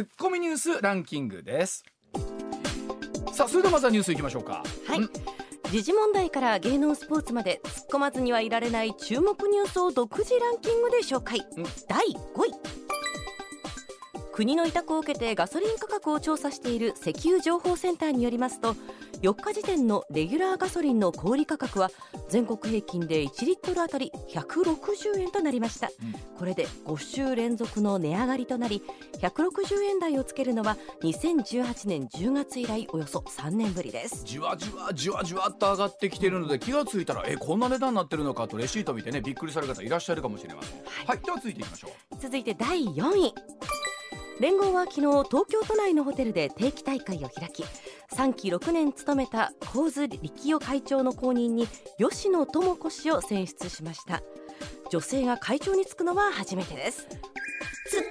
ツッコミニュースランキングです。さあそれではまずはニュースいきましょうか。はい。時事問題から芸能スポーツまで突っ込まずにはいられない注目ニュースを独自ランキングで紹介。第5位。国の委託を受けてガソリン価格を調査している石油情報センターによりますと4日時点のレギュラーガソリンの小売価格は全国平均で1リットルあたり160円となりました、うん、これで5週連続の値上がりとなり160円台をつけるのは2018年10月以来およそ3年ぶりです。じわじわじわじわっと上がってきているので気がついたらえこんな値段になってるのかとレシート見てねびっくりされる方いらっしゃるかもしれません、はい、はい、では続いていきましょう。続いて第4位連合は昨日東京都内のホテルで定期大会を開き3期6年務めた神津力夫会長の後任に吉野智子氏を選出しました。女性が会長に就くのは初めてです。ツッコ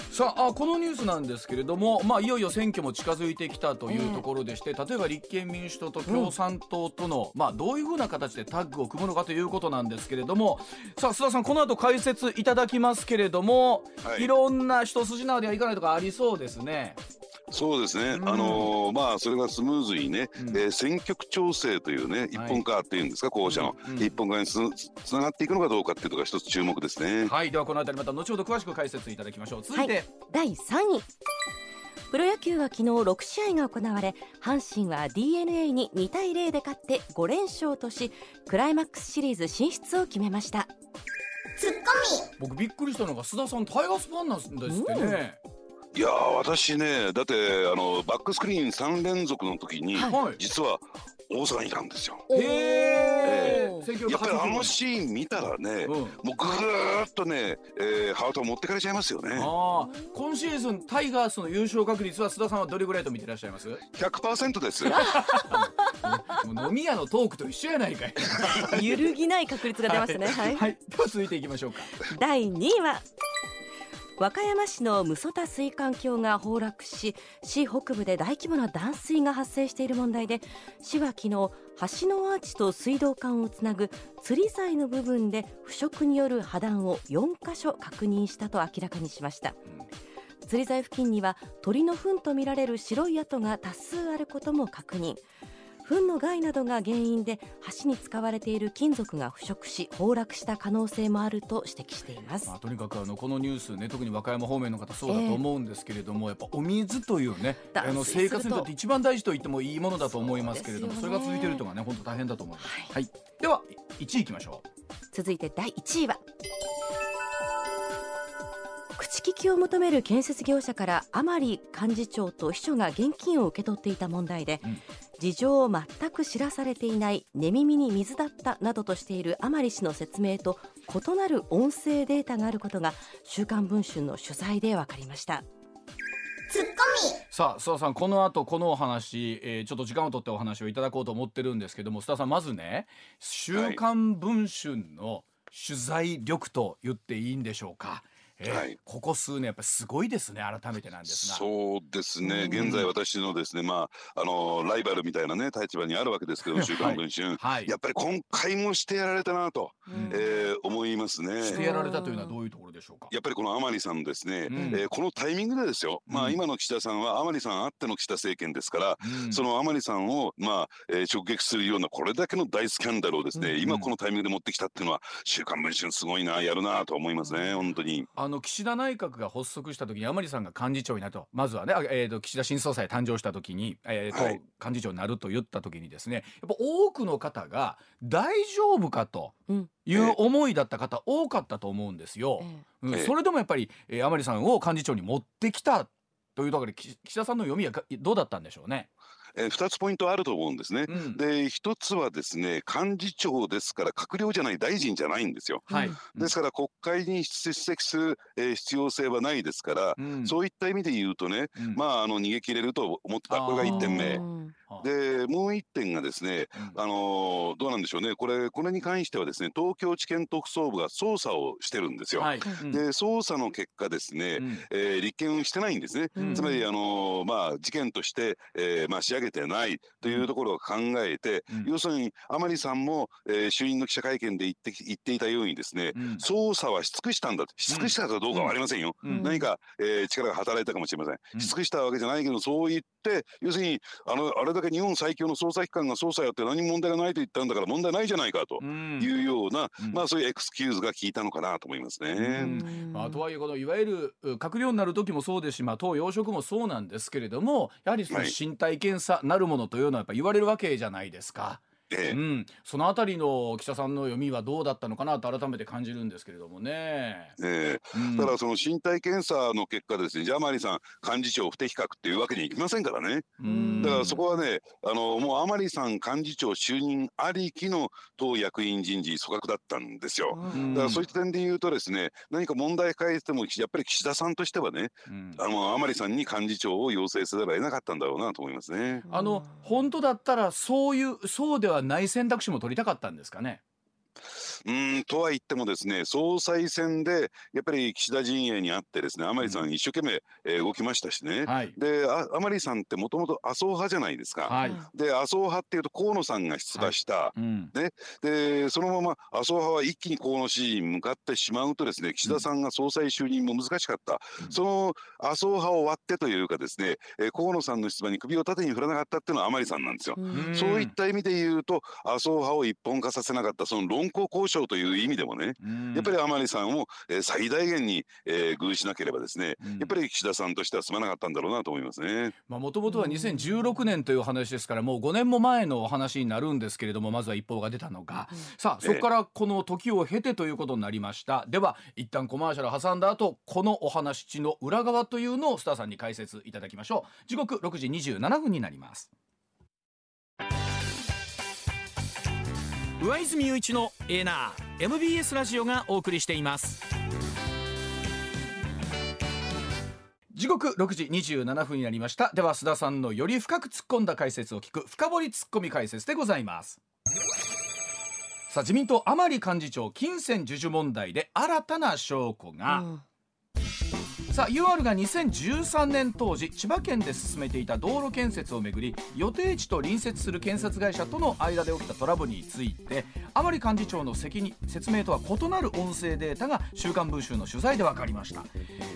ミ。さあこのニュースなんですけれども、まあ、いよいよ選挙も近づいてきたというところでして、えー、例えば立憲民主党と共産党との、うん、まあ、どういうふうな形でタッグを組むのかということなんですけれどもさあ須田さんこの後解説いただきますけれども、はい、いろんな一筋縄ではいかないとかありそうですね。そうですね、うん、あのー、まあそれがスムーズにね、うん、えー、選挙区調整というね一本化っていうんですか、候補者の、うん、一本化につつながっていくのかどうかっていうところが一つ注目ですね。はい。ではこの辺りまた後ほど詳しく解説いただきましょう。続い。て、はい、第3位プロ野球は昨日6試合が行われ阪神は d n a に2対0で勝って5連勝としクライマックスシリーズ進出を決めました。ツッコミ僕びっくりしたのが須田さんタイガースファンなんですってね、いや私ねだってあのバックスクリーン3連続の時に、はい、実は大阪にいたんですよ。へえやっぱりあのシーン見たらね、うん、もうぐーっとね、えー、ハートを持ってかれちゃいますよね。あ今シーズンタイガースの優勝確率は須田さんはどれぐらいと見てらっしゃいます？100%です。もう飲み屋のトークと一緒やないかい。揺るぎない確率が出ますね。はい。はい、では続いていきましょうか。第2位は。和歌山市の六十田水管橋が崩落し市北部で大規模な断水が発生している問題で市は昨日橋のアーチと水道管をつなぐ釣り材の部分で腐食による破断を4カ所確認したと明らかにしました。釣り材付近には鳥の糞とみられる白い跡が多数あることも確認。糞の害などが原因で橋に使われている金属が腐食し崩落した可能性もあると指摘しています、まあ、とにかくあのこのニュースね特に和歌山方面の方そうだと思うんですけれども、えー、やっぱお水というねあの生活にとって一番大事と言ってもいいものだと思いますけれどもそ,、れが続いているとがね本当大変だと思います、はい、はい、では1位いきましょう。続いて第1位は口利きを求める建設業者から甘利幹事長と秘書が現金を受け取っていた問題で、うん事情を全く知らされていない寝耳に水だったなどとしている甘利氏の説明と異なる音声データがあることが週刊文春の取材で分かりましたツッコミさあ須田さんこの後このお話、えー、ちょっと時間を取ってお話をいただこうと思ってるんですけども須田さんまずね「週刊文春」の取材力と言っていいんでしょうか？えー、はい、ここ数年やっぱりすごいですね改めてなんですが。そうですね、現在私のですねまああのライバルみたいなね立場にあるわけですけど「週刊文春」はい、やっぱり今回もしてやられたなと、うん、えー、思いますね。してやられたというのはどういうところでしょうか？やっぱりこの甘利さんですね、うん、えー、このタイミングでですよ、まあ今の岸田さんは甘利さんあっての岸田政権ですから、うん、その甘利さんをまあ、えー、直撃するようなこれだけの大スキャンダルをですね、今このタイミングで持ってきたっていうのは「週刊文春」すごいなやるなと思いますね本当に。あの岸田内閣閣が発足した時に甘利さんが幹事長になるとまずはね、えーと、岸田新総裁誕生した時に、えーと、はい、幹事長になると言った時にですねやっぱ多くの方が大丈夫かという思いだった方多かったと思うんですよ。うん、それでもやっぱり、えー、甘利さんを幹事長に持ってきたというところで岸田さんの読みはどうだったんでしょうね？えー、2つポイントあると思うんですね。うん、で1つはですね幹事長ですから閣僚じゃない大臣じゃないんですよ。はい、ですから国会に出席する、えー、必要性はないですから、うん、そういった意味で言うとね、うん、まああの逃げ切れると思ってたこれが1点目。でもう1点がですね、あのどうなんでしょうね。これこれに関してはですね東京地検特捜部が捜査をしてるんですよ。はい、で捜査の結果ですね、えー、立件してないんですね。つまりあのまあ事件として、えー、まあ試合上げてないというところを考えて、うん、要するに甘利さんも、えー、衆院の記者会見で言って言っていたようにですね、うん、捜査はし尽くしたんだし尽くしたかどうかはありませんよ、何か、えー、力が働いたかもしれません、し尽くしたわけじゃないけどそう言って要するにあのあれだけ日本最強の捜査機関が捜査やって何も問題がないと言ったんだから問題ないじゃないかというような、まあそういうエクスキューズが効いたのかなと思いますね。まあ、とはいえこのいわゆる閣僚になる時もそうですし、まあ、党要職もそうなんですけれどもやはりその身体検査さなるものというのはやっぱ言われるわけじゃないですか。ええ、うん、そのあたりの記者さんの読みはどうだったのかな？と改めて感じるんですけれどもね。ええ、うん、だからその身体検査の結果ですね。ジャーマリさん幹事長不適格っていうわけにいきませんからね。だからそこはねあのもう甘利さん幹事長就任ありきの党役員人事組閣だったんですよ。だからそういった点で言うとですね何か問題変えてもやっぱり岸田さんとしてはね、あの甘利さんに幹事長を要請せざるを得なかったんだろうなと思いますね。あの本当だったらそういうそうではない選択肢も取りたかったんですかね？うんとは言ってもですね総裁選でやっぱり岸田陣営にあってですね甘利さん一生懸命、えー、動きましたしね、はい、で甘利さんってもともと麻生派じゃないですか、はい、で麻生派っていうと河野さんが出馬した、はいうん、ね、でそのまま麻生派は一気に河野支持に向かってしまうとですね岸田さんが総裁就任も難しかった、うん、その麻生派を割ってというかですね、えー、河野さんの出馬に首を縦に振らなかったっていうのは甘利さんなんですよ。うん、そういった意味で言うと麻生派を一本化させなかったその論功交渉という意味でもね、やっぱり甘利さんを、えー、最大限に、えー、遇しなければですね、やっぱり岸田さんとしてはすまなかったんだろうなと思いますね。まあもともとは2016年という話ですからもう5年も前のお話になるんですけれどもまずは一報が出たのが、さあそこからこの時を経てということになりました。では一旦コマーシャル挟んだ後このお話の裏側というのをスターさんに解説いただきましょう。時刻6時27分になります。上泉雄一のエナー MBS ラジオがお送りしています。時刻6時27分になりました。では須田さんのより深く突っ込んだ解説を聞く深掘り突っ込み解説でございます。さあ自民党甘利幹事長金銭授受問題で新たな証拠が、うん。さあ UR が2013年当時千葉県で進めていた道路建設をめぐり予定地と隣接する建設会社との間で起きたトラブルについて甘利幹事長の責任説明とは異なる音声データが「週刊文春」の取材で分かりました、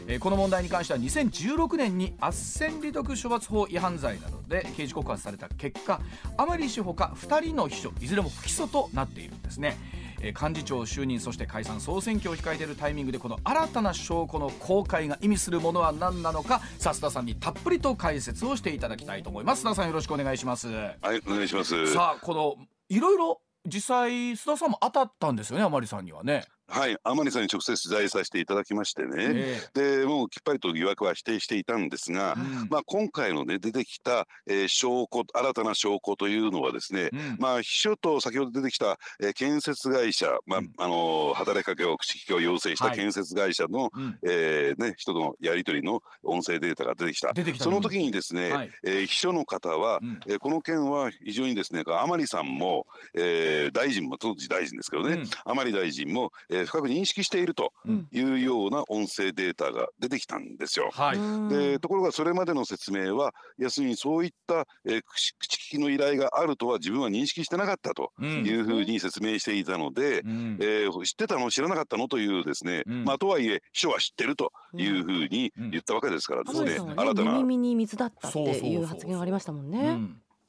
えー、この問題に関しては2016年に斡旋利得処罰法違反罪などで刑事告発された結果甘利氏ほか2人の秘書いずれも不起訴となっているんですね。幹事長就任そして解散総選挙を控えているタイミングでこの新たな証拠の公開が意味するものは何なのかさあ須田さんにたっぷりと解説をしていただきたいと思います。須田さんよろしくお願いします。はいお願いします。さあこのいろいろ実際須田さんも当たったんですよね甘利さんにはねはい甘利さんに直接取材させていただきましてね、えー、でもうきっぱりと疑惑は否定していたんですが、うん、まあ、今回のね出てきた、えー、証拠新たな証拠というのはですね、うん、まあ秘書と先ほど出てきた、えー、建設会社、まあ、うん、あの働きかけを口利きを要請した建設会社の、はい、えー、ね、人のやり取りの音声データが出てきた。その時にですね、はい、えー、秘書の方は、うん、えー、この件は非常にですね甘利さんも、えー、大臣も当時大臣ですけどね、甘利大臣も、えー深く認識しているというような音声データが出てきたんですよ。はい、でところがそれまでの説明は要するにそういった、えー、口利きの依頼があるとは自分は認識してなかったというふうに説明していたので、うん、えー、知ってたの知らなかったのというですね、うん、まあとはいえ秘書は知ってるというふうに言ったわけですからですね、うん、新たな。耳に水だったっていう発言がありましたもんね。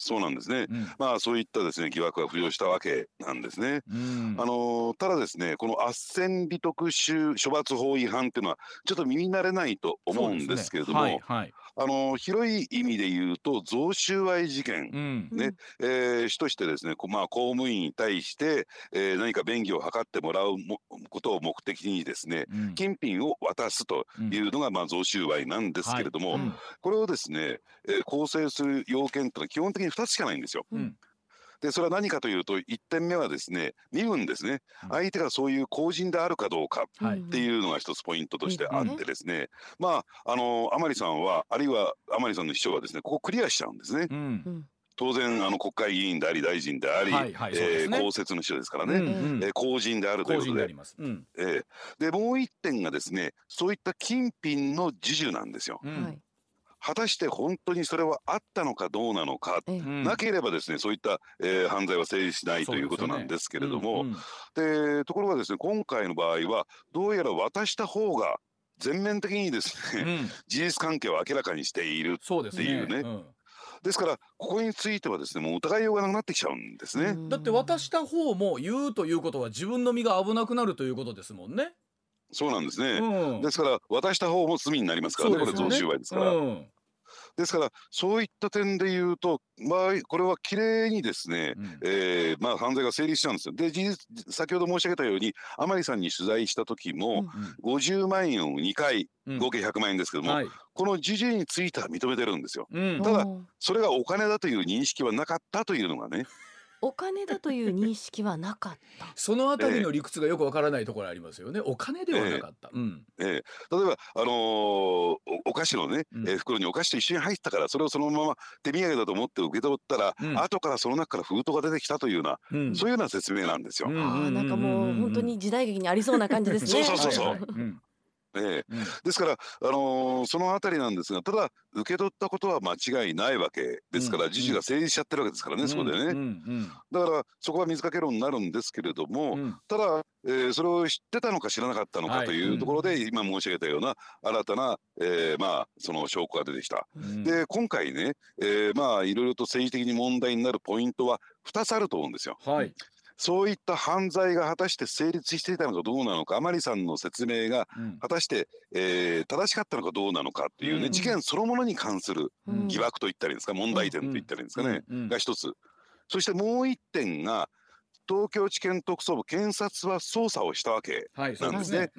そうなんですね、うん、まあそういったですね疑惑が浮上したわけなんですね。うん、あのただですねこの斡旋利得処罰法違反っていうのはちょっと耳慣れないと思うんですけれども、ね。はいはい、あの広い意味で言うと贈収賄事件、うん、ね、えー、主としてですね、まあ、公務員に対して、えー、何か便宜を図ってもらうことを目的にですね、うん、金品を渡すというのが、まあ、贈収賄なんですけれども、はい。うん、これをですね、えー、構成する要件というのは基本的に2つしかないんですよ。うんでそれは何かというと1点目はですね身分ですね、相手がそういう公人であるかどうかっていうのが一つポイントとしてあってですね、まああの甘利さんはあるいは甘利さんの秘書はですねここクリアしちゃうんですね。うん。当然あの国会議員であり大臣であり、はいはいえー、公設の秘書ですからね、うんうん、えー、公人であるということで。で,、うん。えー、でもう一点がですねそういった金品の授受なんですよ。うん果たして本当にそれはあったのかどうなのか、ええ、なければですねそういった、えー、犯罪は成立しないということなんですけれども、で、ね。うん。うん、ところがですね今回の場合はどうやら渡した方が全面的にですね、うん、事実関係を明らかにしているっていうね。ですからここについてはですねもう疑いようがなくなってきちゃうんですね。だって渡した方も言うということは自分の身が危なくなるということですもんね。そうなんですね。うん、ですから渡した方も罪になりますからね、ねこれ贈収賄ですから。うんですからそういった点で言うと、まあ、これはきれいにですね、うん、えー、まあ、犯罪が成立したんですよ。で事実先ほど申し上げたように甘利さんに取材した時も、うん、50万円を2回、合計100万円ですけども、はい、この事実については認めてるんですよ。ただそれがお金だという認識はなかったというのがね。お金だという認識はなかった。そのあたりの理屈がよくわからないところありますよね。お金ではなかった。えー、うん。えー、例えばあのー、お菓子のね、えー、袋にお菓子と一緒に入ったからそれをそのまま手土産だと思って受け取ったら、うん、後からその中から封筒が出てきたというような、うん、そういうような説明なんですよ。ああなんかもう本当に時代劇にありそうな感じですね。そうそうそうそう。はいはいうんええ、うん、ですから、あのー、その辺りなんですがただ受け取ったことは間違いないわけですから、うん、事実が成立しちゃってるわけですからね、うん、そこでね、うん、だからそこは水かけ論になるんですけれども、ただ、えー、それを知ってたのか知らなかったのかというところで、はい、今申し上げたような新たな、えー、まあその証拠が出てきた。で今回ね、えー、まあいろいろと政治的に問題になるポイントは2つあると思うんですよ。はいそういった犯罪が果たして成立していたのかどうなのか甘利さんの説明が果たして、うん、えー、正しかったのかどうなのかっていうね、うん、事件そのものに関する疑惑といったらいいんですか、問題点といったらいいんですかね、が一つ。そしてもう一点が東京地検特捜部検察は捜査をしたわけなんですね。はい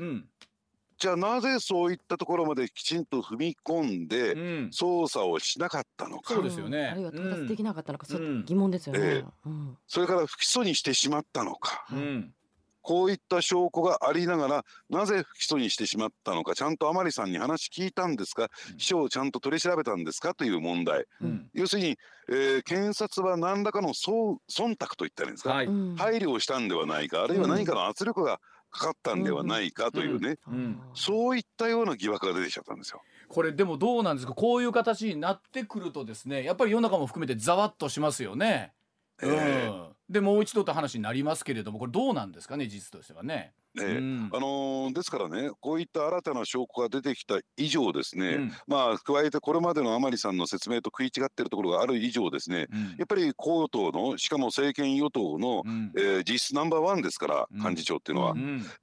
じゃあなぜそういったところまできちんと踏み込んで捜査をしなかったのか、そうですよね。あるいは到達できなかったのか、うん、疑問ですよね、えー、それから不起訴にしてしまったのか、うん、こういった証拠がありながらなぜ不起訴にしてしまったのか。ちゃんと甘利さんに話聞いたんですか。秘書をちゃんと取り調べたんですかという問題、うん、要するに、えー、検察は何らかの忖度といったらいいんですか、はい、配慮をしたんではないか。あるいは何かの圧力が、かかったんではないかというね、そういったような疑惑が出てきちゃったんですよ。これでもどうなんですか？こういう形になってくるとですねやっぱり世の中も含めてざわっとしますよね。えー、うん、でもう一度と話になりますけれどもこれどうなんですかね事実としてはね。ね、うん、あのー、ですからねこういった新たな証拠が出てきた以上ですね、うん、まあ加えてこれまでの甘利さんの説明と食い違っているところがある以上ですね、うん、やっぱり公与党のしかも政権与党の、うん、えー、実質ナンバーワンですから幹事長っていうのは、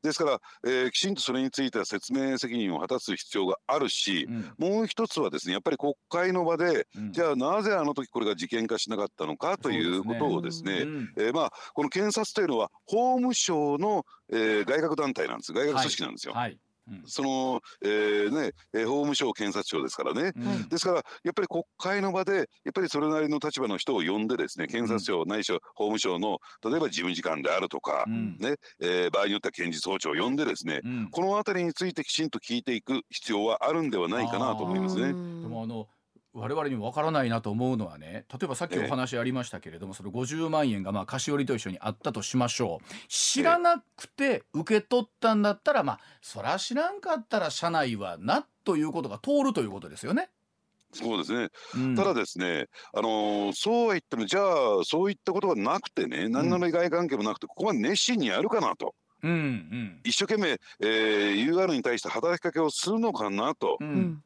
ですから、えー、きちんとそれについては説明責任を果たす必要があるし、もう一つはですねやっぱり国会の場で、じゃあなぜあの時これが事件化しなかったのかということをですね、えー、まあこの検察というのは法務省のえー、外郭団体なんです。外郭組織なんですよ。はい。はい。うん、その、えーね、法務省検察庁ですからね、うん、ですからやっぱり国会の場でやっぱりそれなりの立場の人を呼んでですね検察庁、ないしは法務省の例えば事務次官であるとか、うん、ねえー、場合によっては検事総長を呼んでですね、この辺りについてきちんと聞いていく必要はあるんではないかなと思いますね。でもあの我々にもわからないなと思うのはね例えばさっきお話ありましたけれども、その50万円がまあ菓子折りと一緒にあったとしましょう。知らなくて受け取ったんだったらまあそら知らんかったら社内はなということが通るということですよね。そうですね、うん、ただですね、あのー、そうは言ってもじゃあそういったことがなくてね何の利害関係もなくて、ここまで熱心にやるかなと。うんうん、一生懸命、えー、UR に対して働きかけをするのかなと、うん、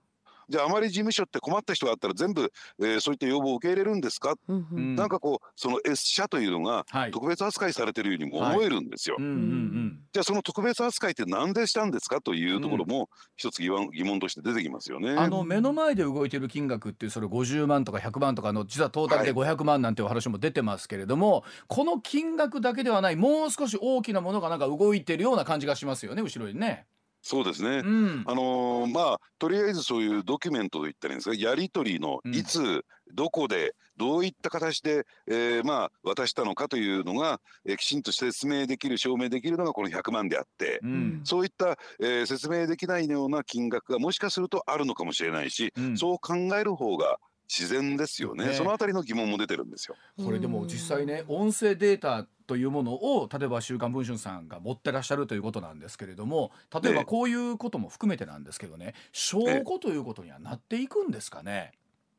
じゃああまり事務所って困った人があったら全部、えー、そういった要望を受け入れるんですか、うんうん、なんかこうその S 社というのが特別扱いされてるようにも思えるんですよ。じゃあその特別扱いって何でしたんですか？というところも一つ疑問疑問として出てきますよね。あの目の前で動いてる金額ってそれ50万とか100万とかの実はトータルで500万なんていう話も出てますけれども、はい、この金額だけではないもう少し大きなものがなんか動いてるような感じがしますよね後ろにね。そうですね、うん、あのー、まあとりあえずそういうドキュメントといったらいいんですか？やり取りのいつ、うん、どこでどういった形で、えー、まあ渡したのかというのが、えー、きちんと説明できる証明できるのがこの100万であって、うん、そういった、えー、説明できないような金額がもしかするとあるのかもしれないし、そう考える方が自然ですよね、ね、そのあたりの疑問も出てるんですよ。これでも実際ね音声データというものを例えば「週刊文春」さんが持ってらっしゃるということなんですけれども例えばこういうことも含めてなんですけどね証拠ということにはなっていくんですかね？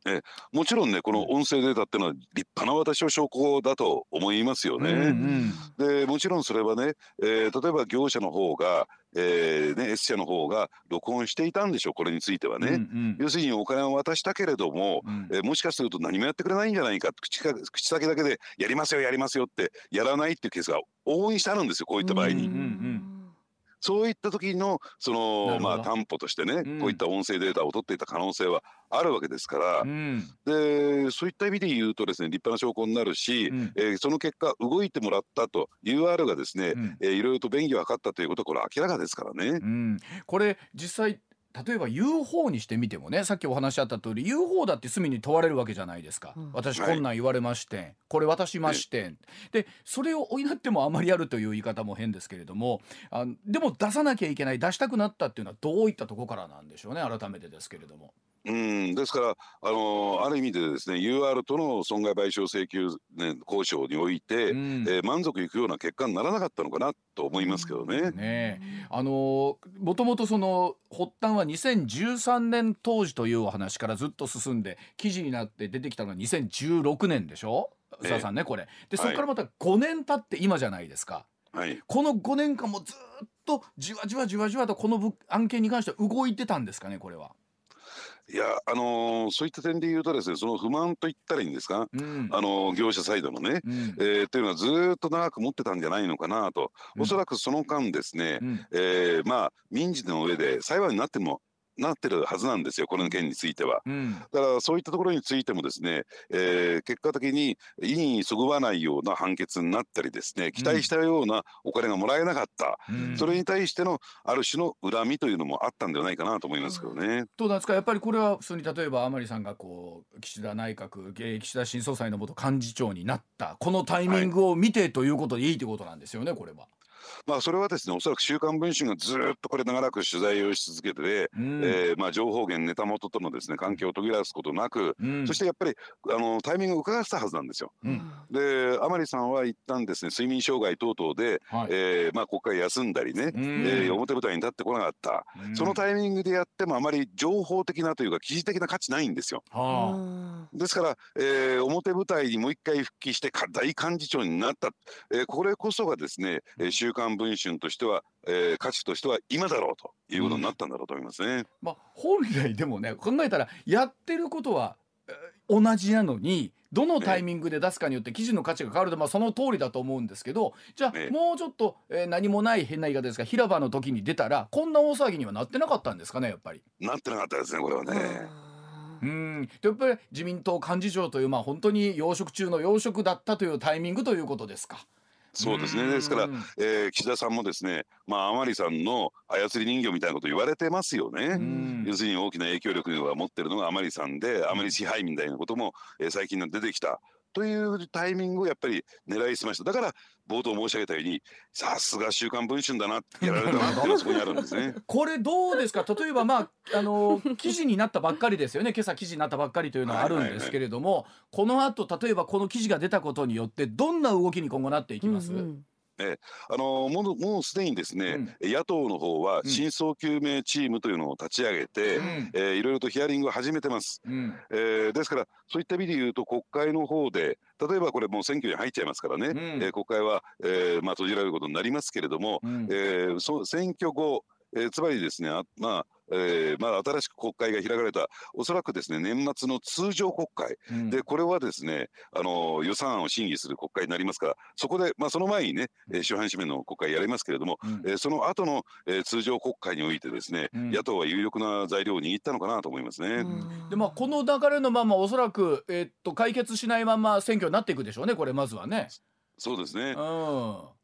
えもちろんねこの音声データっていうのは立派な私の証拠だと思いますよね。うんうん、でもちろんそれはね、えー、例えば業者の方が、えーね、S 社の方が録音していたんでしょうこれについてはね、うんうん、要するにお金を渡したけれども、うん、えー、もしかすると何もやってくれないんじゃないか口か口先だけでやりますよやりますよってやらないっていうケースが往々にしてあるんですよこういった場合に。うんうんうんそういった時のそのまあ担保としてね、うん、こういった音声データを取っていた可能性はあるわけですから、うん、でそういった意味で言うとですね立派な証拠になるし、うん、えー、その結果動いてもらったと UR がですね、うん、えー、いろいろと便宜を図ったということはこれ明らかですからね。うん、これ実際例えば UFO にしてみてもねさっきお話あった通り UFO だって罪に問われるわけじゃないですか、うん、私こんなん言われまして、はい、これ渡しまして、でそれを追いなってもあまりやるという言い方も変ですけれどもあでも出さなきゃいけない出したくなったっていうのはどういったとこからなんでしょうね改めてですけれども。うんですから、あのある意味でですね UR との損害賠償請求、ね、交渉において、うん、えー、満足いくような結果にならなかったのかなと思いますけどね。ねあのもともとその発端は2013年当時というお話からずっと進んで記事になって出てきたのが2016年でしょ？宇佐さんねこれ。でそこからまた5年経って今じゃないですか。はい、この5年間もずっとじわじわじわじわとこの案件に関しては動いてたんですかねこれは？いやあのー、そういった点で言うとですねその不満と言ったらいいんですか、うん、あのー、業者サイドのね、うん、えー、というのはずっと長く持ってたんじゃないのかなと、うん、おそらくその間ですね、うん、えー、まあ民事の上で裁判になってもなってるはずなんですよ、この件については。うん、だからそういったところについてもですね、えー、結果的に意にそぐわないような判決になったりですね、期待したようなお金がもらえなかった、うん、それに対してのある種の恨みというのもあったんではないかなと思いますけどね。どうなんですか、やっぱりこれは普通に例えば甘利さんがこう岸田内閣、岸田新総裁の元幹事長になった、このタイミングを見てということでいいということなんですよね、これは。まあ、それはですねおそらく「週刊文春」がずっとこれ長らく取材をし続けて、うん、えー、まあ、情報源ネタ元とのですね関係を途切らすことなく、うん、そしてやっぱりあのタイミングを伺ってたはずなんですよ。うん、で甘利さんは一旦ですね睡眠障害等々で、はい、えー、まあ、国会休んだりね、うん、えー、表舞台に立ってこなかった、そのタイミングでやってもあまり情報的なというか記事的な価値ないんですよ。ですから、えー、表舞台にもう一回復帰して大幹事長になった、えー、これこそがですね「週刊文春としては、えー、価値としては今だろうということになったんだろうと思いますね。うん、まあ、本来でもね考えたらやってることは同じなのにどのタイミングで出すかによって記事の価値が変わると、まあ、その通りだと思うんですけどじゃあ、もうちょっと、えー、何もない変な言い方ですが平場の時に出たらこんな大騒ぎにはなってなかったんですかねやっぱり。なってなかったですねこれはね。うんやっぱり自民党幹事長という、まあ、本当に要職中の要職だったというタイミングということですか。そうですね。ですから、えー、岸田さんもですねまあ甘利さんの操り人形みたいなこと言われてますよね。要するに大きな影響力を持ってるのが甘利さんで甘利支配みたいなことも、えー、最近出てきたというタイミングをやっぱり狙いすました。だから冒頭申し上げたようにさすが週刊文春だなやられたなっていうのは そこにあるんですね。これどうですか？例えばまああの記事になったばっかりですよね今朝記事になったばっかりというのはあるんですけれども、はいはいはい、この後例えばこの記事が出たことによってどんな動きに今後なっていきます、うんうんえあのもうもうすでにですね、うん、野党の方は真相究明チームというのを立ち上げて、うん、えー、いろいろとヒアリングを始めてます、うん、えー、ですからそういった意味で言うと国会の方で例えばこれもう選挙に入っちゃいますからね、うん、えー、国会は、えーまあ、閉じられることになりますけれども、うん、えー、そ選挙後、えー、つまりですねあまあえー、まあ、新しく国会が開かれたおそらくですね年末の通常国会、うん、でこれはですねあの予算案を審議する国会になりますからそこで、まあ、その前にね、えー、主犯締めの国会やりますけれども、うん、えー、その後の、えー、通常国会においてですね、うん、野党は有力な材料を握ったのかなと思いますね。でまあこの流れのままおそらく、えー、っと解決しないまま選挙になっていくでしょうねこれまずはね。そうですね。うん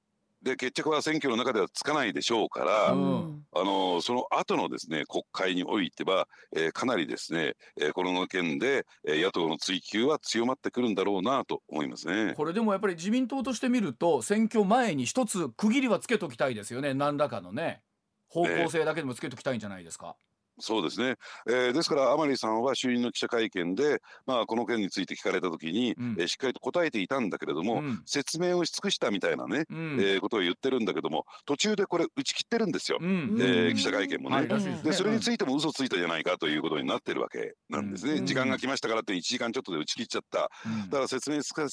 で決着は選挙の中ではつかないでしょうから、うん、あのその後のですね国会においては、えー、かなりですね、えー、この件で、えー、野党の追及は強まってくるんだろうなと思いますね。これでもやっぱり自民党として見ると選挙前に一つ区切りはつけときたいですよね。何らかのね方向性だけでもつけときたいんじゃないですか。そうですね、えー、ですから甘利さんは就任の記者会見で、まあ、この件について聞かれた時に、うん、えー、しっかりと答えていたんだけれども、うん、説明をし尽くしたみたいなね、うん、えー、ことを言ってるんだけども途中でこれ打ち切ってるんですよ、うん、えー、記者会見もね、でそれについても嘘ついたじゃないかということになってるわけなんですね、時間が来ましたからって1時間ちょっとで打ち切っちゃった、だから説明し尽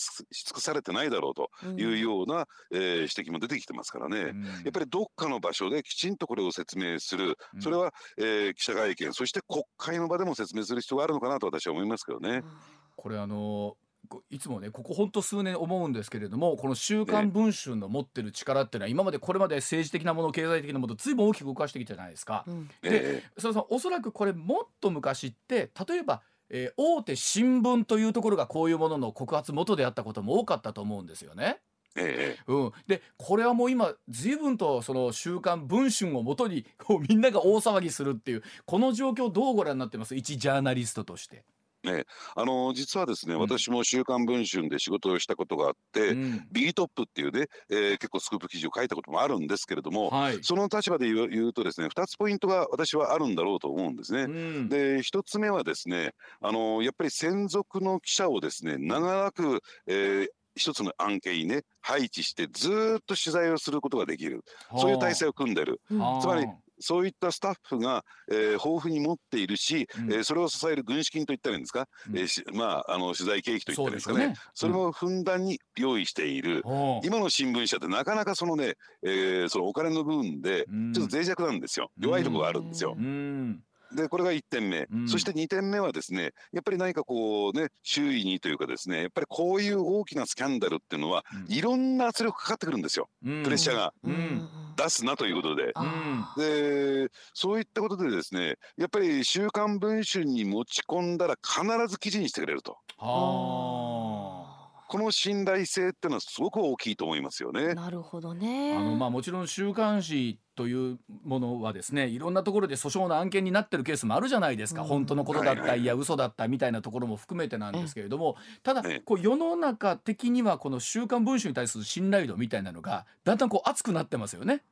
くされてないだろうというような、えー、指摘も出てきてますからね、やっぱりどっかの場所できちんとこれを説明する。それは、えー、記者会見そして国会の場でも説明する必要があるのかなと私は思いますけどね。これあのいつもねここ本当数年思うんですけれどもこの「週刊文春」の持ってる力っていうのは今までこれまで政治的なもの経済的なものずいぶん大きく動かしてきたじゃないですか。うん、でそさんおそらくこれもっと昔って例えばえー、大手新聞というところがこういうものの告発元であったことも多かったと思うんですよね。ええ、うん、でこれはもう今随分とその「週刊文春」をもとに こうみんなが大騒ぎするっていうこの状況どうご覧になってます？一ジャーナリストとして。ね、あの実はですね、うん、私も「週刊文春」で仕事をしたことがあって、うん、ビギトップっていうね、えー、結構スクープ記事を書いたこともあるんですけれども、はい、その立場で言う言うとですね2つポイントが私はあるんだろうと思うんですね。うん、で1つ目はですねあのやっぱり専属の記者をですね長らく、えー、一つの案件にね配置してずっと取材をすることができる。そういう体制を組んでる、つまりそういったスタッフが、えー、豊富に持っているし、うん、えー、それを支える軍資金といったらいいんですか、うん、えー、まああの取材経費といったらいいんですかね、ね、それもふんだんに用意している、うん、今の新聞社ってなかなかそのね、えー、そのお金の部分でちょっと脆弱なんですよ。弱いところがあるんですよ。でこれが1点目、うん、そして2点目はですねやっぱり何かこうね周囲にというかですねやっぱりこういう大きなスキャンダルっていうのは、うん、いろんな圧力かかってくるんですよ、うん、プレッシャーが、出すなということで、でそういったことでですねやっぱり「週刊文春」に持ち込んだら必ず記事にしてくれると。この信頼性っていうのはすごく大きいと思いますよね。なるほどね。あのまあもちろん週刊誌というものはですねいろんなところで訴訟の案件になってるケースもあるじゃないですか、うん、本当のことだった、はいはい、いや嘘だったみたいなところも含めてなんですけれども、ただこう世の中的にはこの「週刊文春」に対する信頼度みたいなのがだんだんこう熱くなってますよね。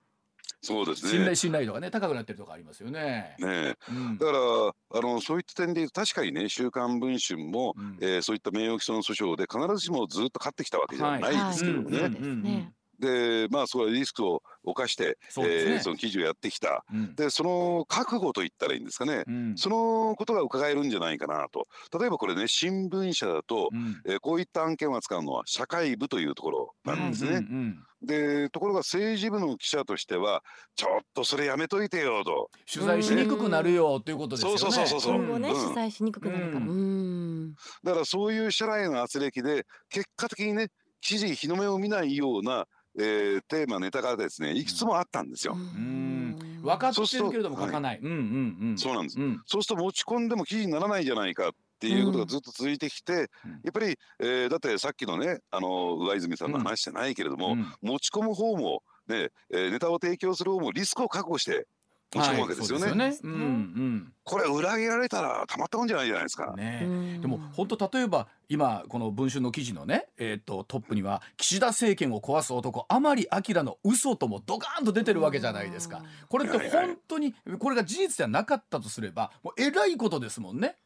そうですね。信頼信頼度がね高くなってるとこありますよね。ね、うん、だからあのそういった点で確かにね週刊文春も、うん、えー、そういった名誉毀損の訴訟で必ずしもずっと勝ってきたわけじゃないですけどね。でまあそれはリスクを犯して、そ、ね、えー、その記事をやってきた、うん、でその覚悟といったらいいんですかね、うん、そのことが伺えるんじゃないかなと。例えばこれね新聞社だと、うん、えー、こういった案件を扱うのは社会部というところなんですね。うんうんうん。でところが政治部の記者としてはちょっとそれやめといてよと。取材しにくくなるよということですよね。そうそうそうそう今後ね、うん、取材しにくくなるから、うん、だからそういう社内の圧力で結果的にね記事日の目を見ないようなえー、テーマネタがですねいくつもあったんですよ。分かってるけれども書かない。そうなんです、うん、そうすると持ち込んでも記事にならないじゃないかっていうことがずっと続いてきて、うん、やっぱり、えー、だってさっきのねあの上泉さんの話じゃないけれども、うん、持ち込む方もね、えー、ネタを提供する方もリスクを覚悟して持ち込むわけですよね。はい、うんうん、これ裏切られたらたまったもんじゃないじゃないですか。ね、でも本当例えば今この文春の記事のね、えー、とトップには岸田政権を壊す男甘利明の嘘ともドカーンと出てるわけじゃないですか。これって本当にこれが事実ではなかったとすればもうえらいことですもんね。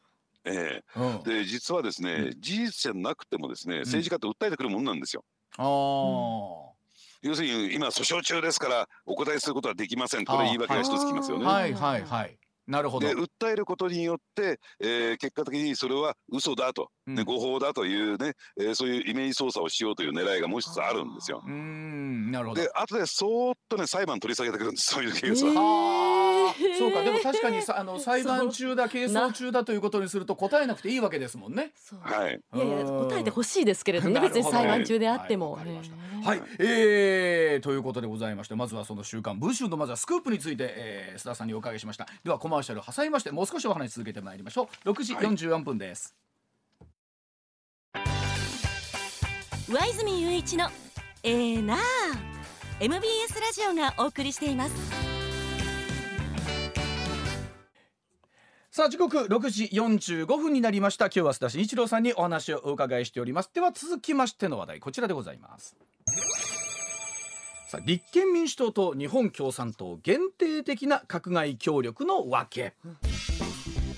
ええーうん、で実はですね、うん、事実じゃなくてもですね政治家って訴えてくるもんなんですよ。ああ。要するに今訴訟中ですからお答えすることはできません。これ言い訳が一つきますよね。はい。はい。はい。なるほど。で訴えることによって、えー、結果的にそれは嘘だと、うん、ね、誤報だというね、えー、そういうイメージ操作をしようという狙いがもう一つあるんですよ。うん。なるほど。で後でそーっとね裁判取り下げてくるんです。そういうケースは。えー、そうかでも確かにさあの裁判中だ係争中だということにすると答えなくていいわけですもんね。はい。いやいや答えてほしいですけれどね。別に裁判中であっても。はい、はい、えー、ということでございましてまずはその週刊文春のまずはスクープについて、えー、須田さんにお伺いしました。ではコマーシャル挟みましてもう少しお話続けてまいりましょう6時44分です、はい、上泉雄一のえー、な MBS ラジオがお送りしていますさあ時刻6時45分になりました。今日は須田慎一郎さんにお話をお伺いしております。では続きましての話題こちらでございます。さあ立憲民主党と日本共産党限定的な閣外協力のわけ、うん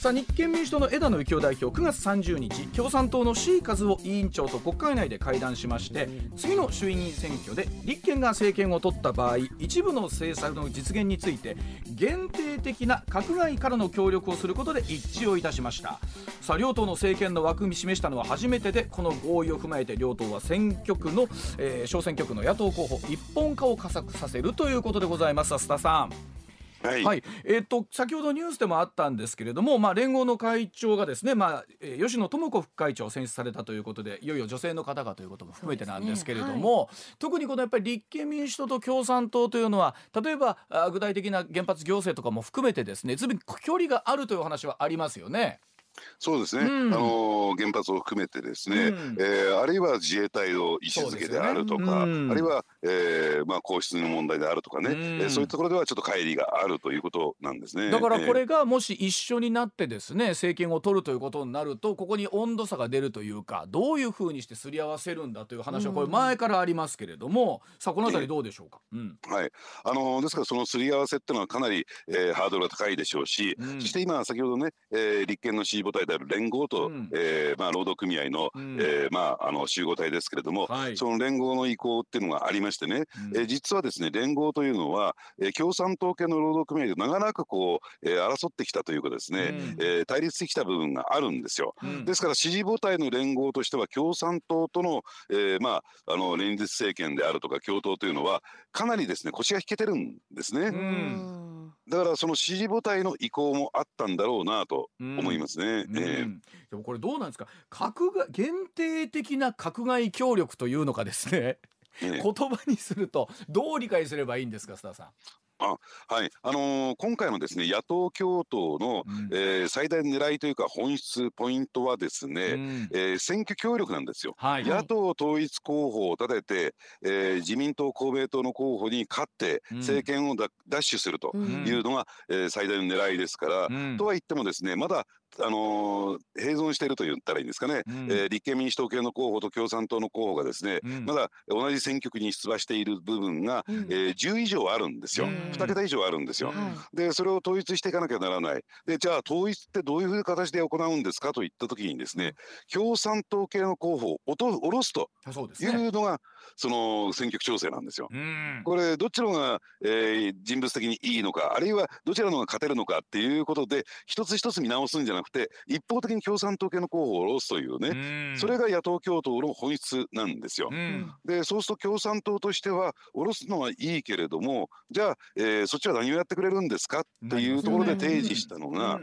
さあ日憲民主党の枝野幸男代表9月30日共産党の C 和夫委員長と国会内で会談しまして次の衆議員選挙で立憲が政権を取った場合一部の政策の実現について限定的な閣外からの協力をすることで一致をいたしました。さあ両党の政権の枠組み示したのは初めてでこの合意を踏まえて両党は選挙区の、えー、小選挙区の野党候補一本化を加速させるということでございます。須田さん。はい、はい、えー、と先ほどニュースでもあったんですけれども、まあ、連合の会長がですね、まあえー、吉野智子副会長選出されたということでいよいよ女性の方がということも含めてなんですけれども、ねはい、特にこのやっぱり立憲民主党と共産党というのは例えばあ具体的な原発行政とかも含めてですねずいぶん距離があるという話はありますよね。そうですね、うん、あの原発を含めてですね、うん、えー、あるいは自衛隊の位置づけであるとか、ね。うん、あるいは、えーまあ、皇室の問題であるとかね、うん、えー、そういうところではちょっと乖離があるということなんですね。だからこれがもし一緒になってですね政権を取るということになるとここに温度差が出るというかどういうふうにしてすり合わせるんだという話はこれ前からありますけれども、さあこの辺りどうでしょうか、はい。あのですからそのすり合わせっていうのはかなり、えー、ハードルが高いでしょうし、そして今先ほどね、えー、立憲の C 母体である連合と、うん、えー、まあ、労働組合の、うん、えー、まあ、あの集合体ですけれども、はい、その連合の意向っていうのがありましてね、うん、えー、実はですね連合というのは、えー、共産党系の労働組合で長らくこう、えー、争ってきたというかですね、うん、えー、対立してきた部分があるんですよ。うん、ですから支持母体の連合としては共産党との、えー、まああの連立政権であるとか共闘というのはかなりですね腰が引けてるんですね。だからその支持母体の意向もあったんだろうなと思いますね。うん、えー、でもこれどうなんですか？閣外限定的な閣外協力というのかですね、言葉にするとどう理解すればいいんですか須田さん？あはい。あのー、今回のですね野党共闘の、うん、えー、最大の狙いというか本質ポイントはですね、うん、えー、選挙協力なんですよ。はい、野党統一候補を立てて、えー、自民党公明党の候補に勝って政権を奪取するというのが、うん、えー、最大の狙いですから、とは言ってもですねまだあのー、併存していると言ったらいいんですかね、うん、えー、立憲民主党系の候補と共産党の候補がですね、うん、まだ同じ選挙区に出馬している部分が、うん、えー、10以上あるんですよ、2桁以上あるんですよ。でそれを統一していかなきゃならない。でじゃあ統一ってどういうふうな形で行うんですかといった時にですね共産党系の候補を下ろすというのがその選挙区調整なんですよ。これどっちのが、えー、人物的にいいのかあるいはどちらのが勝てるのかっていうことで一つ一つ見直すんじゃなくて一方的に共産党系の候補を下ろすというね。それが野党共闘の本質なんですよ。でそうすると共産党としては下ろすのはいいけれどもじゃあ、えー、そっちは何をやってくれるんですかっていうところで提示したのが、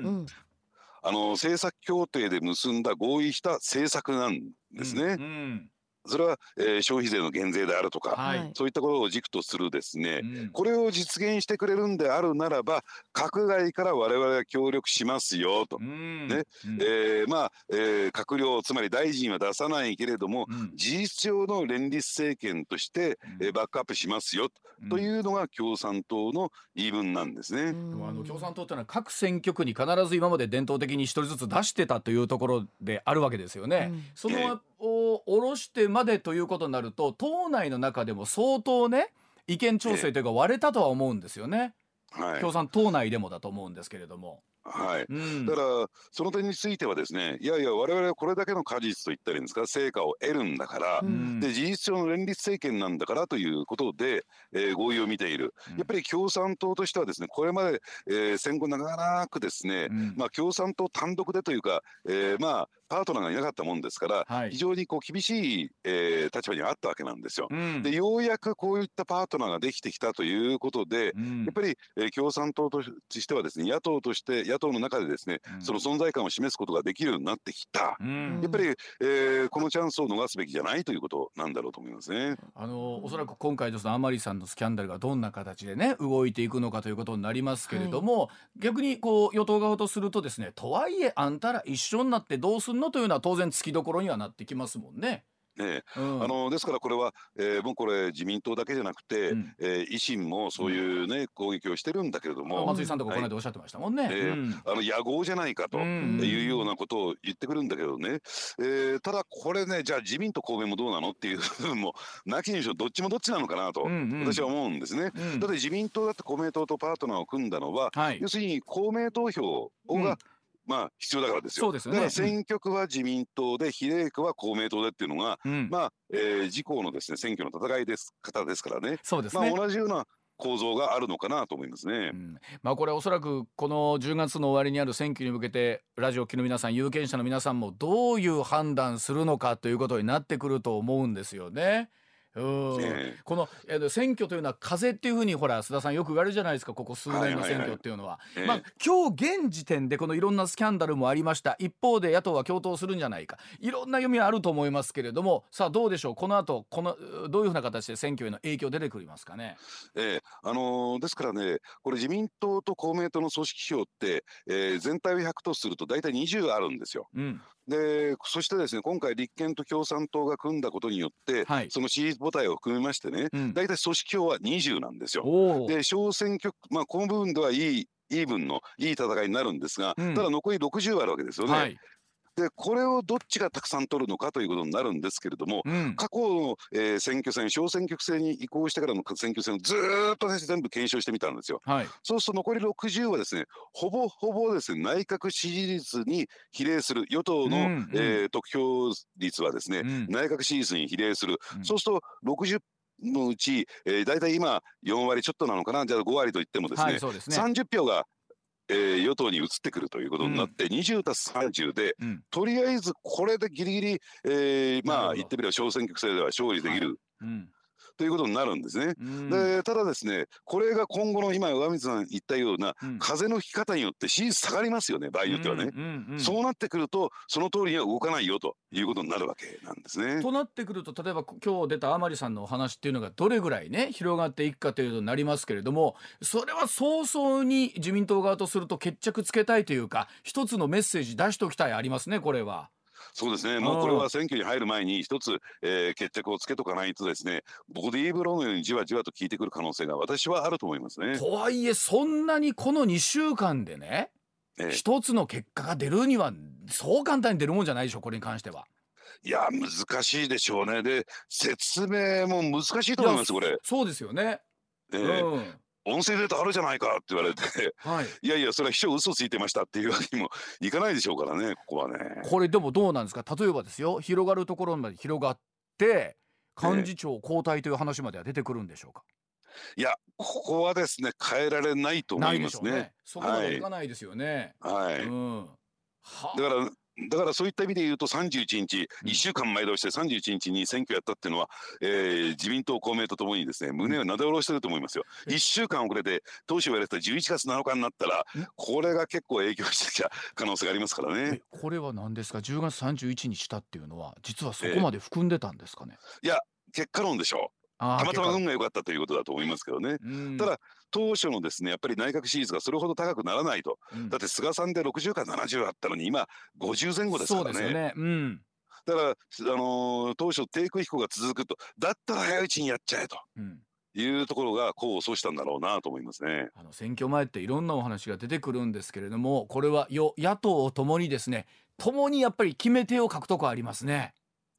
あの政策協定で結んだ合意した政策なんですね。うん。うんそれは、えー、消費税の減税であるとか、はい、そういったことを軸とするですね、うん、これを実現してくれるんであるならば閣外から我々は協力しますよと、うん、ね、うん、えー、まあ、えー、閣僚つまり大臣は出さないけれども、事実上の連立政権として、えー、バックアップしますよと。いうのが共産党の言い分なんですね。あの共産党というのは各選挙区に必ず今まで伝統的に一人ずつ出してたというところであるわけですよね。そのを下ろしてまでということになると党内の中でも相当ね意見調整というか割れたとは思うんですよね。はい、共産党内でもだと思うんですけれども。はい、うん、だからその点についてはですねいやいや我々はこれだけの果実といったらいいんですか？成果を得るんだから、うん、で事実上の連立政権なんだからということで、えー、合意を見ている、うん、やっぱり共産党としてはですねこれまで、えー、戦後長くですね、まあ、共産党単独でというか、えー、まあパートナーがいなかったもんですから、はい、非常にこう厳しい、えー、立場にあったわけなんですよ。うん、でようやくこういったパートナーができてきたということで、うん、やっぱり、えー、共産党としてはですね野党として野党の中でですね、うん、その存在感を示すことができるようになってきた、やっぱり、えー、このチャンスを逃すべきじゃないということなんだろうと思いますね。あのおそらく今回のその甘利さんのスキャンダルがどんな形でね動いていくのかということになりますけれども、はい、逆にこう与党側とするとですねとはいえあんたら一緒になってどうすんのというのは当然つきどころにはなってきますもんね。ええ、うん、あのですからこれは、えー、もうこれ自民党だけじゃなくて、うん、えー、維新もそういうね、攻撃をしてるんだけれども松井さんとかこの間おっしゃってましたもんね、はい、えー、あの野合じゃないかというようなことを言ってくるんだけどね、えー、ただこれねじゃあ自民と公明もどうなのっていう部分も なきにしろどっちもどっちなのかなと、私は思うんですね、だって自民党だって公明党とパートナーを組んだのは、はい、要するに公明投票が、まあ必要だからですよ。そうですよね。だから選挙区は自民党で、比例区は公明党でっていうのが、うん、まあ、えー、自公のですね選挙の戦いです方ですからね。そうですね。まあ同じような構造があるのかなと思いますね、うん、まあこれおそらくこの10月の終わりにある選挙に向けてラジオ機の皆さん有権者の皆さんもどういう判断するのかということになってくると思うんですよね。うん。この、えー、選挙というのは風っていうふうにほら須田さんよく言われるじゃないですかここ数年の選挙っていうのは。まあ今日現時点でこのいろんなスキャンダルもありました。一方で野党は共闘するんじゃないか。いろんな読みはあると思いますけれども。さあどうでしょう？この後このどういうふうな形で選挙への影響出てくりますかね？えー、あのー、ですからねこれ自民党と公明党の組織票って、えー、全体を100とすると大体20あるんですよ。うん、でそしてですね今回立憲と共産党が組んだことによって、はい、その支持母体を含めましてね、うん、大体組織票は20なんですよ。で小選挙まあこの部分ではいいイーブンのいい戦いになるんですが、うん、ただ残り60あるわけですよね。はいでこれをどっちがたくさん取るのかということになるんですけれども、うん、過去の、えー、選挙戦小選挙区制に移行してからの選挙戦をずっと全部検証してみたんですよ。はい、そうすると残り60はですねほぼほぼですね内閣支持率に比例する与党の、うんうん、えー、得票率はですね、うん、内閣支持率に比例する、うん、そうすると60のうち、えー、大体今4割ちょっとなのかなじゃあ5割といってもですね,、はい、そうですね。30票がえー、与党に移ってくるということになって、うん、20たす30で、うん、とりあえずこれでぎりぎり、えー、まあ言ってみれば小選挙区制では勝利できる。はい。うんということになるんですね。でただですねこれが今後の今上水さん言ったような、うん、風の吹き方によって支持下がりますよね場合によってはね、そうなってくるとその通りには動かないよということになるわけなんですね。となってくると例えば今日出た甘利さんのお話っていうのがどれぐらいね広がっていくかということになりますけれどもそれは早々に自民党側とすると決着つけたいというか一つのメッセージ出しておきたいありますねこれは。そうですね、もうこれは選挙に入る前に一つ、えー、決着をつけとかないとですね、ボディーブローのようにじわじわと効いてくる可能性が私はあると思いますね。とはいえ、そんなにこの2週間でね、えー、一つの結果が出るには、そう簡単に出るもんじゃないでしょ、これに関しては。いや、難しいでしょうね。で、説明も難しいと思います、これ。そうですよね。えー、うん音声データあるじゃないかって言われて、はい、いやいやそれは秘書嘘ついてましたっていうわけにもいかないでしょうからね ここはね。これでもどうなんですか？例えばですよ広がるところまで広がって幹事長交代という話までは出てくるんでしょうか、いやここはですね変えられないと思いますね。ねそこまでいかないですよね。はい。うん、だからだからそういった意味で言うと31日、1週間前倒して31日に選挙やったっていうのは、えー、自民党、公明とともにですね胸をなで下ろしてると思いますよ。1週間遅れて当初言われた11月7日になったらこれが結構影響してきた可能性がありますからね。これは何ですか？10月31日したっていうのは実はそこまで含んでたんですかね？えー、いや結果論でしょう。たまたま運が良かったということだと思いますけどね。ただ当初のですねやっぱり内閣支持率がそれほど高くならないと、うん、だって菅さんで60から70あったのに今50前後ですからね。そうですよね、うんだから、あのー、当初低空飛行が続くとだったら早いうちにやっちゃえと。うんいうところが功を奏したんだろうなと思いますねあの選挙前っていろんなお話が出てくるんですけれどもこれは与野党ともにですねともにやっぱり決め手を書くとこありますね。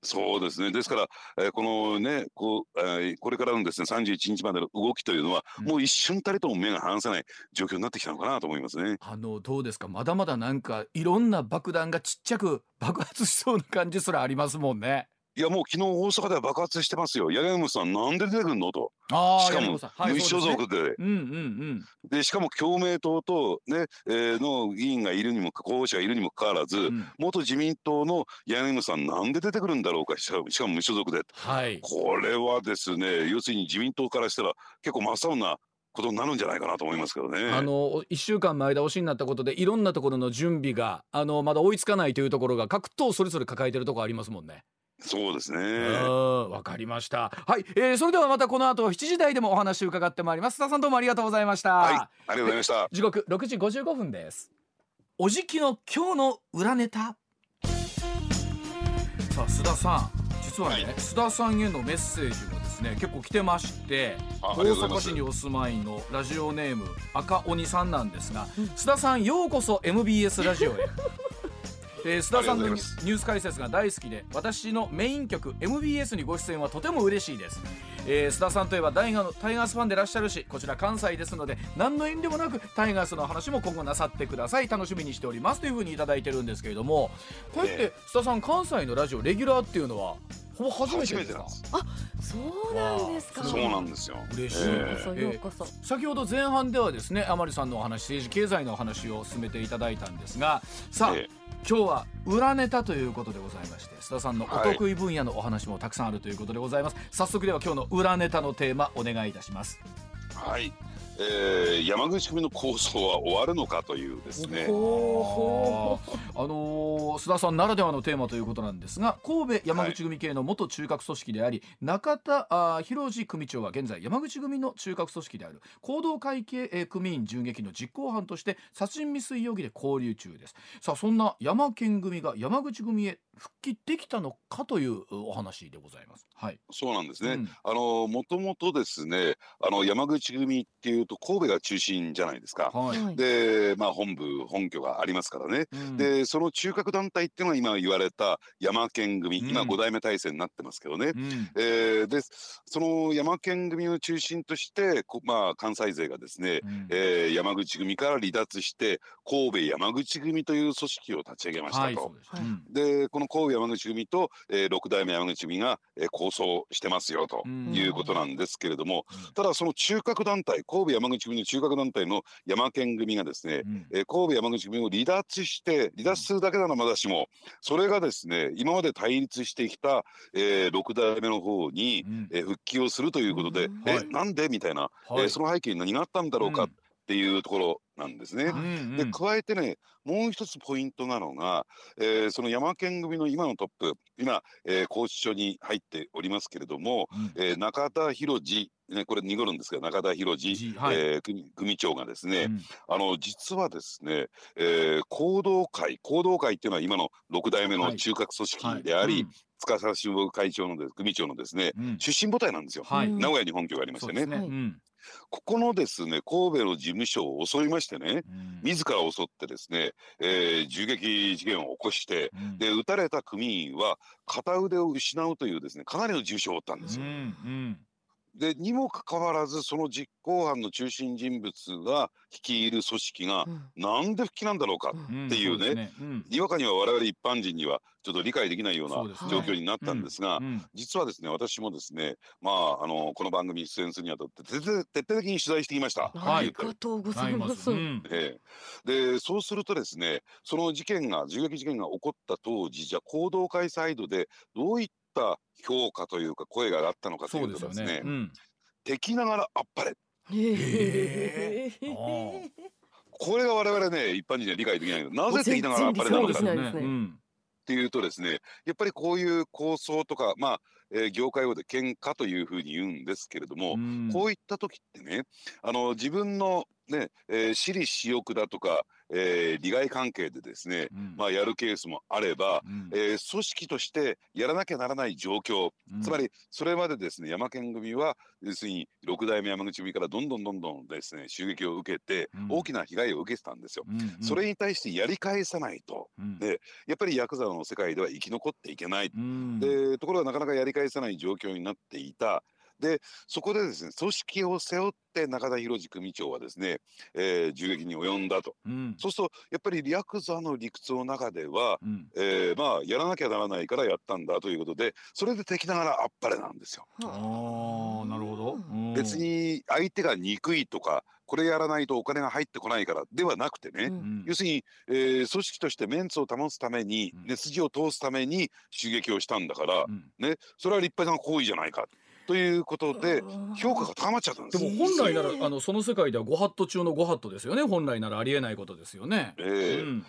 そうですね。ですから、えー、このね、こう、えー、これからのですね、31日までの動きというのは、うん、もう一瞬たりとも目が離せない状況になってきたのかなと思いますね。あの、どうですか？まだまだなんか、いろんな爆弾がちっちゃく爆発しそうな感じすらありますもんね。いやもう昨日大阪では爆発してますよ。八木さんなんで出てくるのと。しかも無所属で。うんうんうん。でしかも共鳴党とね、えー、の議員がいるにも候補者がいるにもかかわらず、うん、元自民党の八木さんなんで出てくるんだろうかしかも無所属で。はい。これはですね要するに自民党からしたら結構真っ青なことになるんじゃないかなと思いますけどね。あの1週間前倒しになったことでいろんなところの準備があのまだ追いつかないというところが各党それぞれ抱えてるところありますもんね。そうですね。わかりました。はい、えー、それではまたこの後7時台でもお話を伺ってまいります。田さんどうもありがとうございました。はい、ありがとうございました。時刻6時55分です。おじきの今日の裏ネタ。さあ須田さん。実はね、はい、須田さんへのメッセージもですね結構来てまして大阪市にお住まいのラジオネーム赤鬼さんなんですが、うん、須田さんようこそ MBS ラジオへ。えー、須田さんのニュース解説が大好きで私のメイン曲 MBS にご出演はとても嬉しいです、えー、須田さんといえばタイガのタイガースファンでいらっしゃるしこちら関西ですので何の遠慮もなくタイガースの話も今後なさってください。楽しみにしておりますというふうに頂いてるんですけれども。こうやって須田さん関西のラジオレギュラーっていうのは？ほぼ初めてです。かあそうなんですか。そうなんですよ。嬉しい、えー、こそ。先ほど前半ではですね甘利さんのお話政治経済のお話を進めていただいたんですがさあ、えー今日は裏ネタということでございまして須田さんのお得意分野のお話もたくさんあるということでございます、はい、早速では今日の裏ネタのテーマお願いいたします。はいえー、山口組の構想は終わるのかというですね。あのー、須田さんならではのテーマということなんですが神戸山口組系の元中核組織であり、はい、中田あ広次組長は現在山口組の中核組織である行動会計、えー、組員銃撃の実行犯として殺人未遂容疑で拘留中です。さあそんな山県組が山口組へ復帰できたのかというお話でございます。はい、そうなんですね。うん、あのもともとですね、あの山口組っていうと神戸が中心じゃないですか。はい、で、まあ本部本拠がありますからね。うん、で、その中核団体っていうのは今言われた山県組、うん、今五代目体制になってますけどね。うん、えー、で、その山県組を中心としてまあ関西勢がですね、うん、えー、山口組から離脱して神戸山口組という組織を立ち上げましたと。はい、でこの神戸山口組と、えー、6代目山口組が、えー、構想してますよということなんですけれども、ただその中核団体神戸山口組の中核団体の山県組がですね、うん、えー、神戸山口組を離脱して離脱するだけならまだしもそれがですね今まで対立してきた、えー、6代目の方に、うん、えー、復帰をするということで、うん、え、はい、なんで？みたいな、はい、えー、その背景に何があったんだろうか、っていうところなんですね。で加えてねもう一つポイントなのが、えー、その山県組の今のトップ今、えー、拘置所に入っておりますけれども、うん、えー、中田博次ね、これ濁るんですが中田博次、はい、えー、組組長がですね、うん、あの実はですね、えー、行動会行動会っていうのは今の6代目の中核組織であり、はい。はいうん。司支部会長の組長のですね、うん、出身母体なんですよ、はい、名古屋に本拠がありましてね。ね。うん、ここのですね神戸の事務所を襲いましてね、うん、自ら襲ってですね、えー、銃撃事件を起こして、うん、で撃たれた組員は片腕を失うというですねかなりの重傷を負ったんですよ。うんうんでにもかかわらずその実行犯の中心人物が率いる組織が、なんで復帰なんだろうかっていうね,、にわかには我々一般人にはちょっと理解できないような状況になったんですが、実はですね私もですねまああのこの番組に出演するにあたって徹底的に取材してきました。ありがとうございます。えー、でそうするとですねその事件が銃撃事件が起こった当時じゃ行動会サイドでどういった評価というか声が上がったのかというとですね、ね。うん、敵ながらあっぱれ。えー、これが我々ね一般人には理解できないけどなぜ敵ながらあっぱれなのかっていうとですねやっぱりこういう構想とかまあえー、業界語で喧嘩というふうに言うんですけれども、こういった時ってねあの自分のね、えー、私利私欲だとか、えー、利害関係でですね、うん、まあ、やるケースもあれば、うん、えー、組織としてやらなきゃならない状況、うん、つまりそれまでですね山県組は要するに6代目山口組からどんどんどんどんですね襲撃を受けて、大きな被害を受けてたんですよ。それに対してやり返さないと、でやっぱりヤクザの世界では生き残っていけない、でところがなかなかやり返さない状況になっていた。でそこでですね組織を背負って中田博次組長はですね、えー、銃撃に及んだと、うん、そうするとやっぱりヤクザの理屈の中では、うん、えー、まあやらなきゃならないからやったんだということでそれで敵ながらあっぱれなんですよ。あ。なるほど、別に相手が憎いとかこれやらないとお金が入ってこないからではなくてね、うん、要するに、えー、組織としてメンツを保つために、ね、筋を通すために襲撃をしたんだから、ね、それは立派な行為じゃないか。ということで評価が高まっちゃったんです。でも本来ならあのその世界ではご法度中のご法度ですよね。本来ならありえないことですよね。えー、うん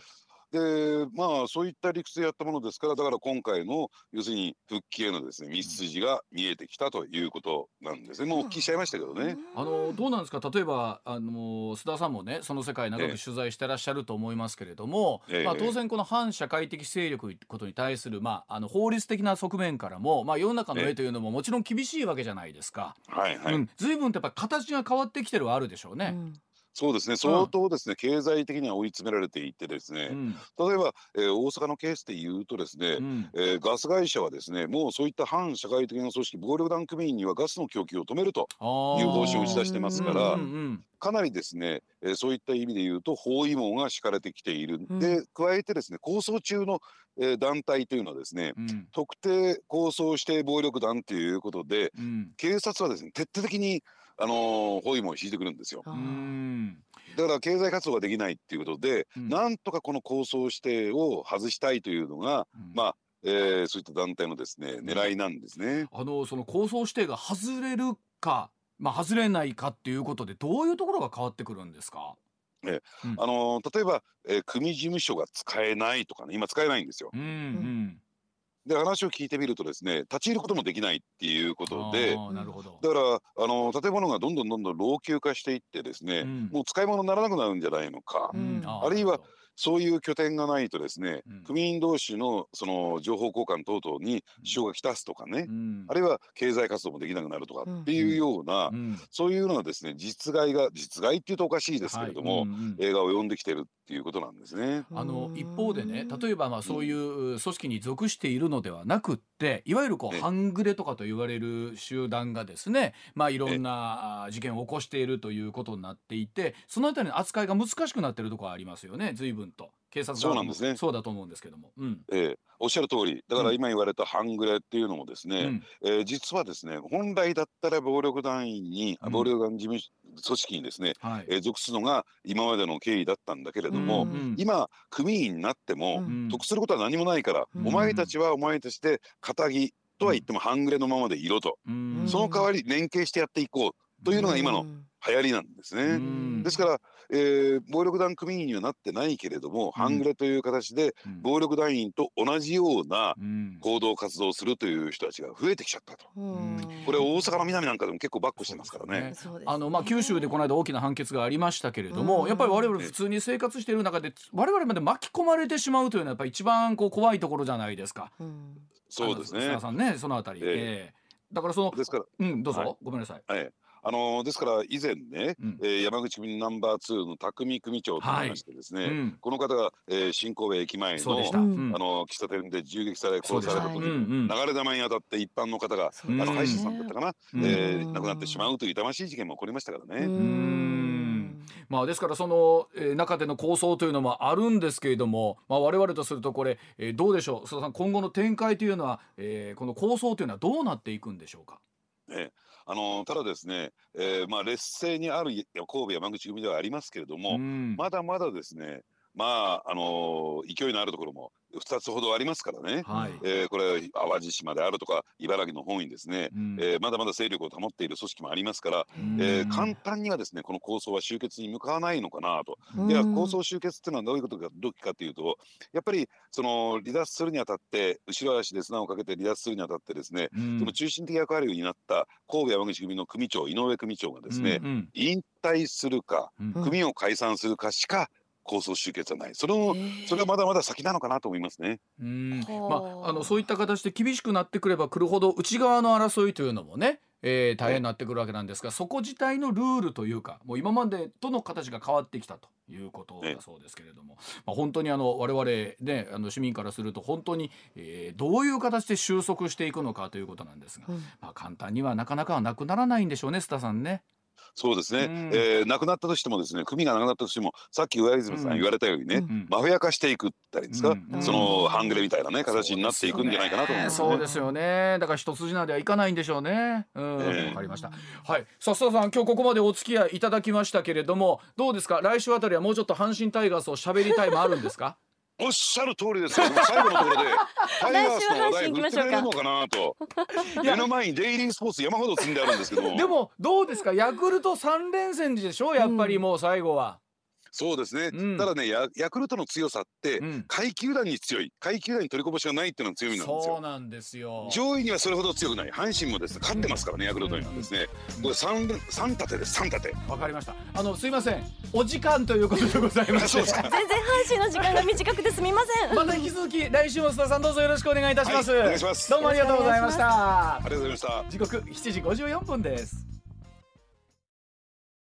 でまあそういった理屈でやったものですからだから今回の要するに復帰へのですね道筋が見えてきたということなんですね。もうお聞きしちゃいましたけどね。あのどうなんですか？例えばあの須田さんもねその世界長く取材してらっしゃると思いますけれども、ええ、まあ、当然この反社会的勢力ことに対する、まあ、あの法律的な側面からも、まあ、世の中の絵というのももちろん厳しいわけじゃないですか。はいはい、うん、随分とやっぱ形が変わってきてるはあるでしょうね。うんそうですね。相当ですね、経済的には追い詰められていてですね、うん、例えば、えー、大阪のケースでいうとですね、うん、えー、ガス会社はですねもうそういった反社会的な組織暴力団組員にはガスの供給を止めるという方針を打ち出してますから、かなりですね、えー、そういった意味で言うと包囲網が敷かれてきている、うん、で加えてですね構想中の、えー、団体というのはですね、うん、特定構想指定暴力団ということで、警察はですね徹底的にあのー、包囲網を敷いてくるんですよ。だから経済活動ができないっていうことで、うん、なんとかこの構想指定を外したいというのが、うん、まあえー、そういった団体のですね狙いなんですね。あのその構想指定が外れるか、まあ外れないかっていうことでどういうところが変わってくるんですか？えうん、あの例えば、えー、組事務所が使えないとかね今使えないんですよ。うん、うんで話を聞いてみるとですね立ち入ることもできないっていうことでなるほど。だからあの建物がどんどんどんどん老朽化していってですね、うん、もう使い物にならなくなるんじゃないのか、うん、あるいはそういう拠点がないとですね、うん、組員同士のその情報交換等々に支障がきたすとかね、うん、あるいは経済活動もできなくなるとかっていうような、うん、そういうのがですね実害が実害っていうとおかしいですけれども、はい。うん。うん、映画を読んできてるっていうことなんですね。あの一方でね例えばまあそういう組織に属しているのではなくっていわゆるこう半グレとかと言われる集団がですねまあいろんな事件を起こしているということになっていてそのあたりの扱いが難しくなってるところありますよね。随分と。警察そうなんですね。そうだと思うんですけども、うん、えー、おっしゃる通り。だから今言われた半グレっていうのもですね、うん、えー、実はですね本来だったら暴力団員に、うん、暴力団事務組織にですね、はい、えー、属すのが今までの経緯だったんだけれども、うんうん、今組員になっても、得することは何もないから、お前たちはお前たちで肩着とは言っても半グレのままでいろと、その代わり連携してやっていこうというのが今の流行りなんですね。ですからえー、暴力団組員にはなってないけれども、うん、半グレという形で暴力団員と同じような行動活動をするという人たちが増えてきちゃったと、うん、これ大阪の南なんかでも結構バックしてますからね。ね。あのまあ九州でこの間大きな判決がありましたけれども、やっぱり我々普通に生活している中で我々まで巻き込まれてしまうというのはやっぱり一番こう怖いところじゃないですか。そうですね。さんねそのあたり、えー、だからそのですからうんどうぞ、はい、ごめんなさい。はいあのですから以前ね、うん、えー、山口組ナンバー2の匠組長といい。ましてですね、はいうん、この方が、えー、新神戸駅前の、うん、あの喫茶店で銃撃され殺された時に、流れ弾に当たって一般の方が、あの歯医者さんだったかな、えー、亡くなってしまうという痛ましい事件も起こりましたからね。まあ、ですからその、えー、中での構想というのもあるんですけれども、まあ、我々とするとこれ、えー、どうでしょう？須田さん今後の展開というのは、えー、この構想というのはどうなっていくんでしょうか？えあのただですね、えー、まあ劣勢にある神戸山口組ではありますけれども、まだまだですねまああの勢いのあるところも2つほどありますからね、はい、えー、これ淡路島であるとか茨城の方にですね、うん、えー、まだまだ勢力を保っている組織もありますから、えー、簡単にはですねこの構想は終結に向かわないのかなと。いや構想終結っていうのはどういうことかどうかというとやっぱりその離脱するにあたって後ろ足で砂をかけて離脱するにあたってですね、その中心的役割を担った神戸山口組の組長井上組長がですね、うんうん、引退するか、組を解散するかしか構想集結はない。そのそれはまだまだ先なのかなと思いますね。うん。まあ、あのそういった形で厳しくなってくればくるほど内側の争いというのもねえー、大変になってくるわけなんですが、そこ自体のルールというかもう今までとの形が変わってきたということだそうですけれども、まあ、本当にあの我々、ね、あの市民からすると本当に、えー、どういう形で収束していくのかということなんですが、うん、まあ、簡単にはなかなかはなくならないんでしょうね須田さんね。そうですね、うん、えー、亡くなったとしてもですね組がなくなったとしてもさっき上泉さん言われたようにね、うん、マフィア化していくったりですか、うん、その半グレみたいなね形になっていくんじゃないかなと思います、ね、そうですよね。だから一筋縄ではいかないんでしょうね。うん。わ、え。ー、かりました。はい。さあ須田さん今日ここまでお付き合いいただきましたけれどもどうですか？来週あたりはもうちょっと阪神タイガースを喋りたいもあるんですか？おっしゃる通りですよ。最後のところで タイガースの話題振ってくれるのかなと。目の前にデイリースポーツ山ほど積んであるんですけど。でもどうですか？ヤクルト三連戦でしょ？やっぱりもう最後は。そうですね、うん、ただねヤヤクルトの強さって、うん、下位球団に強い。下位球団に取りこぼしがないっていうのが強みなんですよ。そうなんですよ。上位にはそれほど強くない。阪神もです。ね勝ってますからね、ヤクルトには。ですね、これ三三立てです。三立て。わかりました。あのすいません。お時間ということでございます全然阪神の時間が短くてすみません。また引き続き来週も須田さんどうぞよろしくお願いいたします、はい、お願いします。どうもありがとうございました。ありがとうございました。時刻7時54分です